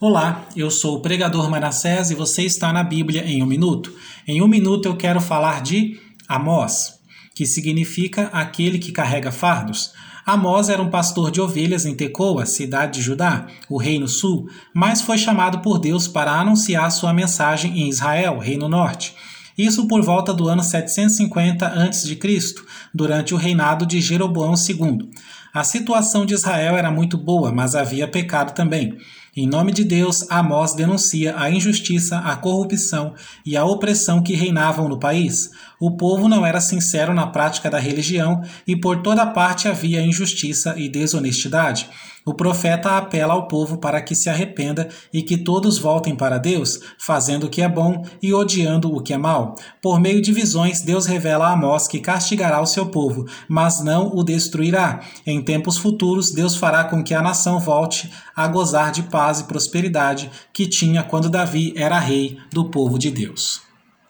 Olá, eu sou o pregador Manassés e você está na Bíblia em um minuto. Em um minuto eu quero falar de Amós, que significa aquele que carrega fardos. Amós era um pastor de ovelhas em Tecoa, cidade de Judá, o reino sul, mas foi chamado por Deus para anunciar sua mensagem em Israel, reino norte. Isso por volta do ano 750 a.C., durante o reinado de Jeroboão II. A situação de Israel era muito boa, mas havia pecado também. Em nome de Deus, Amós denuncia a injustiça, a corrupção e a opressão que reinavam no país. O povo não era sincero na prática da religião e por toda parte havia injustiça e desonestidade. O profeta apela ao povo para que se arrependa e que todos voltem para Deus, fazendo o que é bom e odiando o que é mal. Por meio de visões, Deus revela a Amós que castigará o seu povo, mas não o destruirá. Em tempos futuros, Deus fará com que a nação volte a gozar de paz e prosperidade que tinha quando Davi era rei do povo de Deus.